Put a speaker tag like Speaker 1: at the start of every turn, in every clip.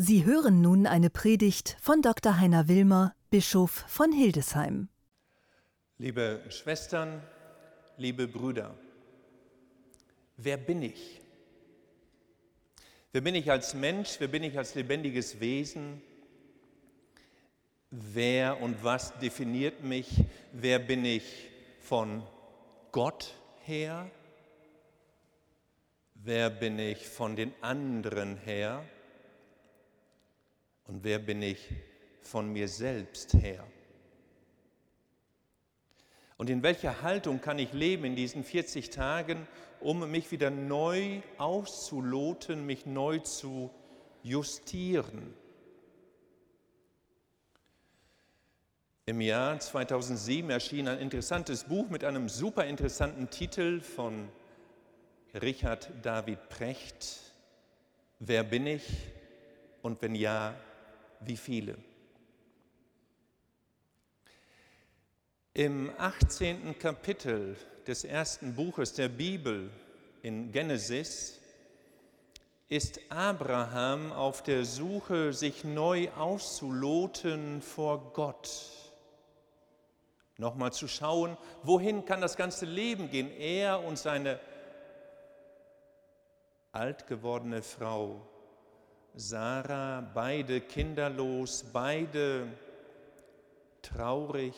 Speaker 1: Sie hören nun eine Predigt von Dr. Heiner Wilmer, Bischof von Hildesheim.
Speaker 2: Liebe Schwestern, liebe Brüder, wer bin ich? Wer bin ich als Mensch? Wer bin ich als lebendiges Wesen? Wer und was definiert mich? Wer bin ich von Gott her? Wer bin ich von den anderen her? Und wer bin ich von mir selbst her? Und in welcher Haltung kann ich leben in diesen 40 Tagen, um mich wieder neu auszuloten, mich neu zu justieren? Im Jahr 2007 erschien ein interessantes Buch mit einem super interessanten Titel von Richard David Precht. Wer bin ich und wenn ja, wie viele? Im 18. Kapitel des ersten Buches der Bibel in Genesis ist Abraham auf der Suche, sich neu auszuloten vor Gott. Nochmal zu schauen, wohin kann das ganze Leben gehen? Er und seine alt gewordene Frau Sarah, beide kinderlos, beide traurig,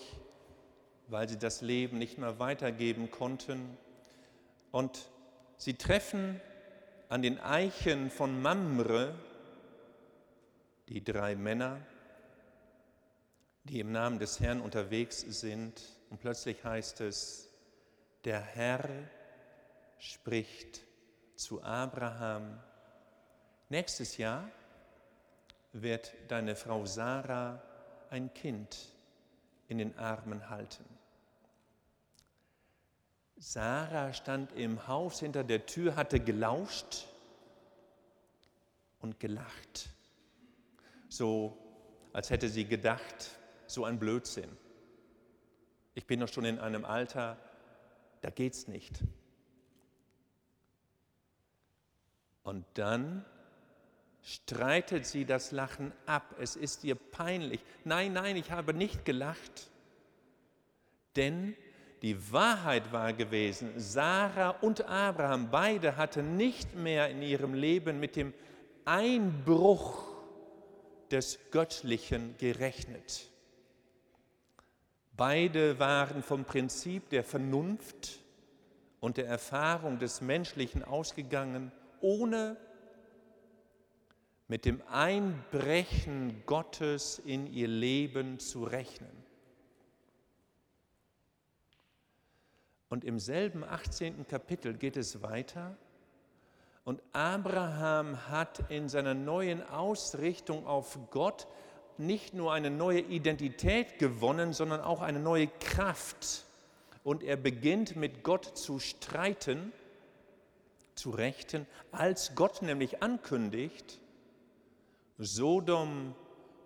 Speaker 2: weil sie das Leben nicht mehr weitergeben konnten. Und sie treffen an den Eichen von Mamre die drei Männer, die im Namen des Herrn unterwegs sind. Und plötzlich heißt es, der Herr spricht zu Abraham, Nächstes Jahr wird deine Frau Sarah ein Kind in den Armen halten. Sarah stand im Haus hinter der Tür, hatte gelauscht und gelacht. So als hätte sie gedacht, so ein Blödsinn. Ich bin doch schon in einem Alter, da geht's nicht. Und dann streitet sie das Lachen ab. Es ist ihr peinlich. Nein, nein, ich habe nicht gelacht. Denn die Wahrheit war gewesen, Sarah und Abraham, beide hatten nicht mehr in ihrem Leben mit dem Einbruch des Göttlichen gerechnet. Beide waren vom Prinzip der Vernunft und der Erfahrung des Menschlichen ausgegangen, ohne mit dem Einbrechen Gottes in ihr Leben zu rechnen. Und im selben 18. Kapitel geht es weiter. Und Abraham hat in seiner neuen Ausrichtung auf Gott nicht nur eine neue Identität gewonnen, sondern auch eine neue Kraft. Und er beginnt mit Gott zu streiten, zu rechten, als Gott nämlich ankündigt, Sodom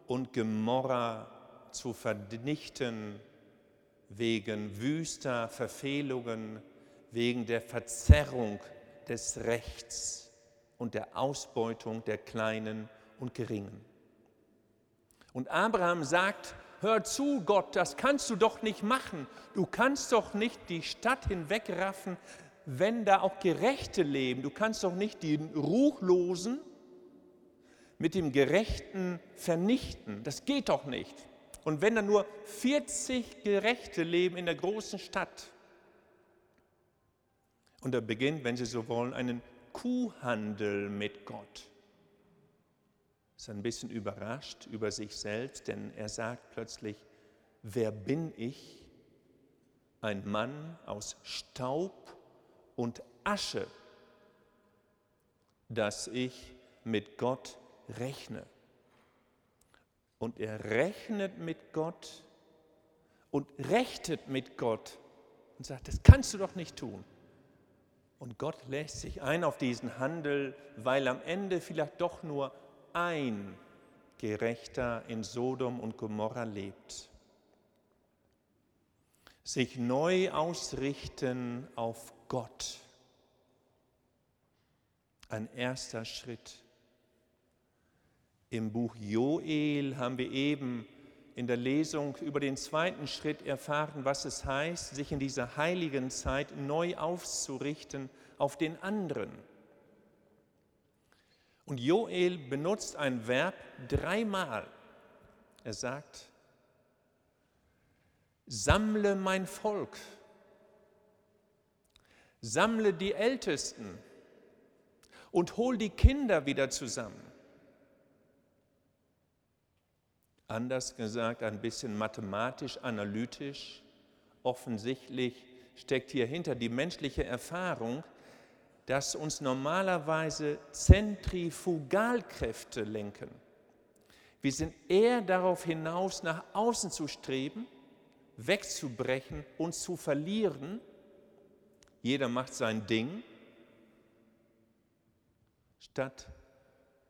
Speaker 2: und Gomorra zu vernichten wegen wüster Verfehlungen, wegen der Verzerrung des Rechts und der Ausbeutung der Kleinen und Geringen. Und Abraham sagt, hör zu, Gott, das kannst du doch nicht machen. Du kannst doch nicht die Stadt hinwegraffen, wenn da auch Gerechte leben. Du kannst doch nicht die Ruchlosen mit dem Gerechten vernichten. Das geht doch nicht. Und wenn dann nur 40 Gerechte leben in der großen Stadt, und er beginnt, wenn Sie so wollen, einen Kuhhandel mit Gott. Ist ein bisschen überrascht über sich selbst, denn er sagt plötzlich, wer bin ich? Ein Mann aus Staub und Asche, dass ich mit Gott rechne. Und er rechnet mit Gott und rechtet mit Gott und sagt, das kannst du doch nicht tun. Und Gott lässt sich ein auf diesen Handel, weil am Ende vielleicht doch nur ein Gerechter in Sodom und Gomorra lebt. Sich neu ausrichten auf Gott. Ein erster Schritt Im Buch Joel haben wir eben in der Lesung über den zweiten Schritt erfahren, was es heißt, sich in dieser heiligen Zeit neu auszurichten auf den anderen. Und Joel benutzt ein Verb dreimal. Er sagt, sammle mein Volk, sammle die Ältesten und hol die Kinder wieder zusammen. Anders gesagt, ein bisschen mathematisch, analytisch, offensichtlich steckt hier hinter die menschliche Erfahrung, dass uns normalerweise Zentrifugalkräfte lenken. Wir sind eher darauf hinaus, nach außen zu streben, wegzubrechen, uns zu verlieren. Jeder macht sein Ding, statt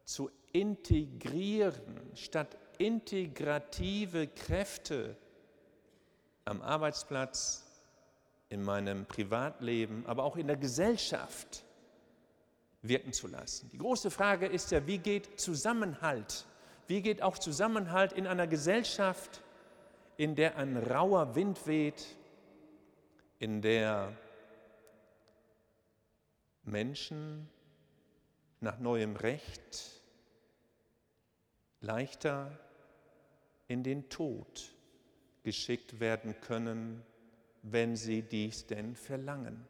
Speaker 2: zu integrieren, statt integrative Kräfte am Arbeitsplatz, in meinem Privatleben, aber auch in der Gesellschaft wirken zu lassen. Die große Frage ist ja, wie geht Zusammenhalt? Wie geht auch Zusammenhalt in einer Gesellschaft, in der ein rauer Wind weht, in der Menschen nach neuem Recht leichter in den Tod geschickt werden können, wenn sie dies denn verlangen.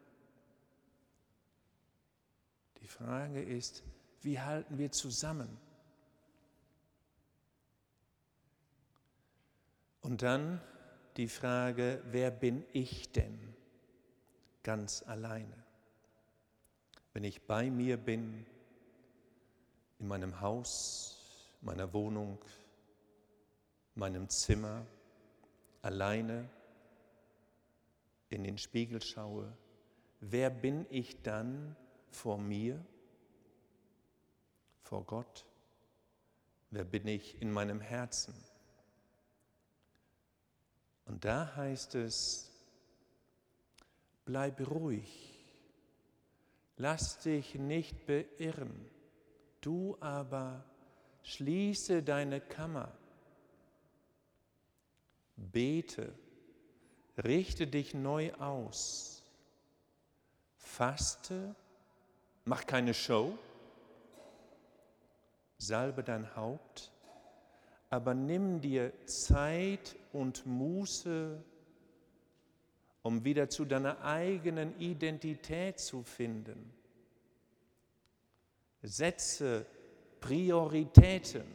Speaker 2: Die Frage ist, wie halten wir zusammen? Und dann die Frage, wer bin ich denn ganz alleine? Wenn ich bei mir bin, in meinem Haus, meiner Wohnung, meinem Zimmer, alleine in den Spiegel schaue, wer bin ich dann vor mir, vor Gott? Wer bin ich in meinem Herzen? Und da heißt es, bleib ruhig, lass dich nicht beirren, du aber schließe deine Kammer, bete, richte dich neu aus, faste, mach keine Show, salbe dein Haupt, aber nimm dir Zeit und Muße, um wieder zu deiner eigenen Identität zu finden. Setze Prioritäten.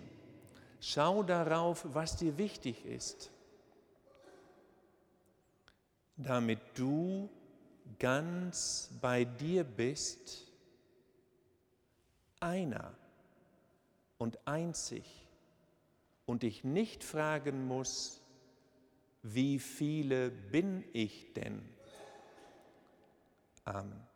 Speaker 2: Schau darauf, was dir wichtig ist damit du ganz bei dir bist, einer und einzig und dich nicht fragen muss, wie viele bin ich denn? Amen.